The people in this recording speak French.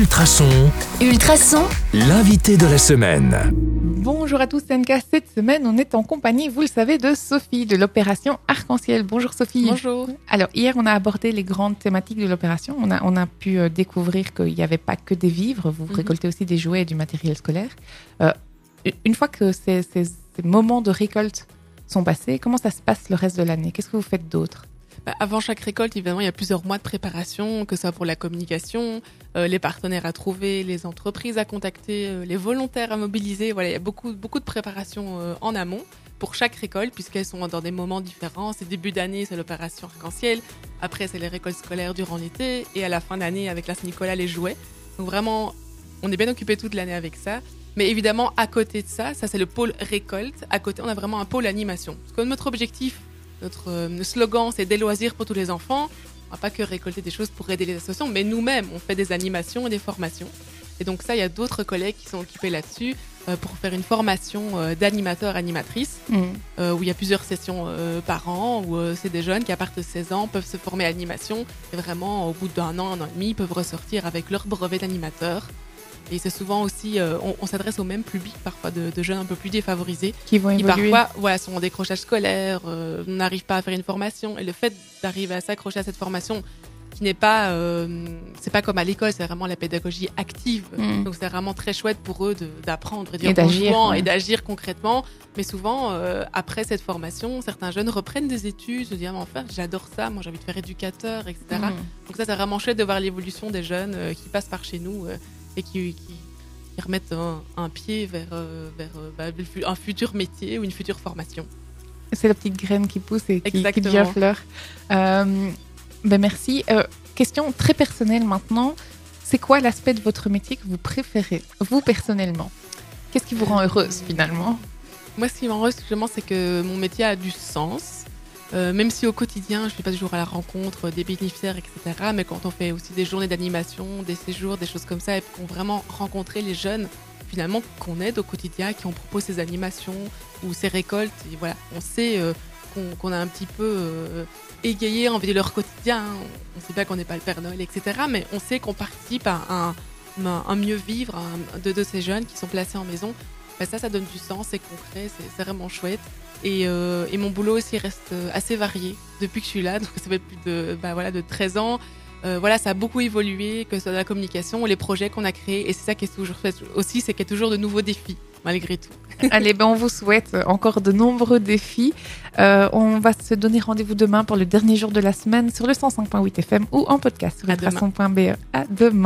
Ultrason, Ultrason, l'invité de la semaine. Bonjour à tous, NK. Cette semaine, on est en compagnie, vous le savez, de Sophie de l'opération Arc-en-Ciel. Bonjour Sophie. Bonjour. Alors, hier, on a abordé les grandes thématiques de l'opération. On a, on a pu euh, découvrir qu'il n'y avait pas que des vivres. Vous Mhm. récoltez aussi des jouets et du matériel scolaire. Euh, une fois que ces, ces- ces moments de récolte sont passés, comment ça se passe le reste de l'année? Qu'est-ce que vous faites d'autre? Bah, avant chaque récolte, évidemment, il y a plusieurs mois de préparation, que ce soit pour la communication, euh, les partenaires à trouver, les entreprises à contacter, euh, les volontaires à mobiliser. Voilà, il y a beaucoup, beaucoup de préparation euh, en amont pour chaque récolte, puisqu'elles sont dans des moments différents. C'est début d'année, c'est l'opération arc-en-ciel. Après, c'est les récoltes scolaires durant l'été. Et à la fin d'année, avec la Saint-Nicolas, les jouets. Donc vraiment, on est bien occupé toute l'année avec ça. Mais évidemment, à côté de ça, ça c'est le pôle récolte. À côté, on a vraiment un pôle animation. Parce que notre objectif, notre euh, slogan, c'est des loisirs pour tous les enfants. On va pas que récolter des choses pour aider les associations, mais nous-mêmes, on fait des animations et des formations. Et donc ça, il y a d'autres collègues qui sont occupés là-dessus euh, pour faire une formation euh, d'animateur-animatrice, euh, où il y a plusieurs sessions par an, où c'est des jeunes qui, à partir de 16 ans, peuvent se former à l'animation. Et vraiment, au bout d'un an, un an et demi, ils peuvent ressortir avec leur brevet d'animateur. Et c'est souvent aussi, euh, on, on s'adresse au même public, parfois de, de jeunes un peu plus défavorisés, Qui vont qui évoluer parfois voilà, sont en décrochage scolaire, euh, n'arrivent pas à faire une formation. Et le fait d'arriver à s'accrocher à cette formation, qui n'est pas, euh, c'est pas comme à l'école, c'est vraiment la pédagogie active. Mm. Donc c'est vraiment très chouette pour eux d'apprendre et, Et d'agir, ouais. et d'agir concrètement. Mais souvent, euh, après cette formation, certains jeunes reprennent des études, se disent ah, mais enfin j'adore ça, moi j'ai envie de faire éducateur, etc. Mm. Donc ça c'est vraiment chouette de voir l'évolution des jeunes euh, qui passent par chez nous et qui, qui, qui remettent un, un pied vers, euh, vers euh, bah, un futur métier ou une future formation. C'est la petite graine qui pousse et qui, qui devient fleur. Euh, ben merci. Euh, question très personnelle maintenant. C'est quoi l'aspect de votre métier que vous préférez, vous personnellement? Qu'est-ce qui vous rend heureuse finalement? Moi, ce qui m'enrose, justement, c'est que mon métier a du sens. Euh, même si au quotidien, je ne suis pas toujours à la rencontre des bénéficiaires, etc. Mais quand on fait aussi des journées d'animation, des séjours, des choses comme ça, et qu'on vraiment rencontrer les jeunes, finalement, qu'on aide au quotidien, qui on propose ces animations ou ces récoltes, et voilà, on sait euh, qu'on a un petit peu euh, égayé envie de leur quotidien. hein. On sait pas qu'on n'est pas le Père Noël, etc. Mais on sait qu'on participe à un, mieux vivre de, de ces jeunes qui sont placés en maison. Ben ça, ça donne du sens, c'est concret, c'est vraiment chouette. Et, euh, et mon boulot aussi reste euh, assez varié depuis que je suis là. Donc ça fait plus de, bah, voilà, de 13 ans. Euh, voilà, ça a beaucoup évolué, que ce soit dans la communication, les projets qu'on a créés. Et c'est ça qui est toujours fait aussi, c'est qu'il y a toujours de nouveaux défis, malgré tout. Allez, ben on vous souhaite encore de nombreux défis. Euh, on va se donner rendez-vous demain pour le dernier jour de la semaine sur le 105.8 FM ou en podcast sur demain. ultrason.be. À demain.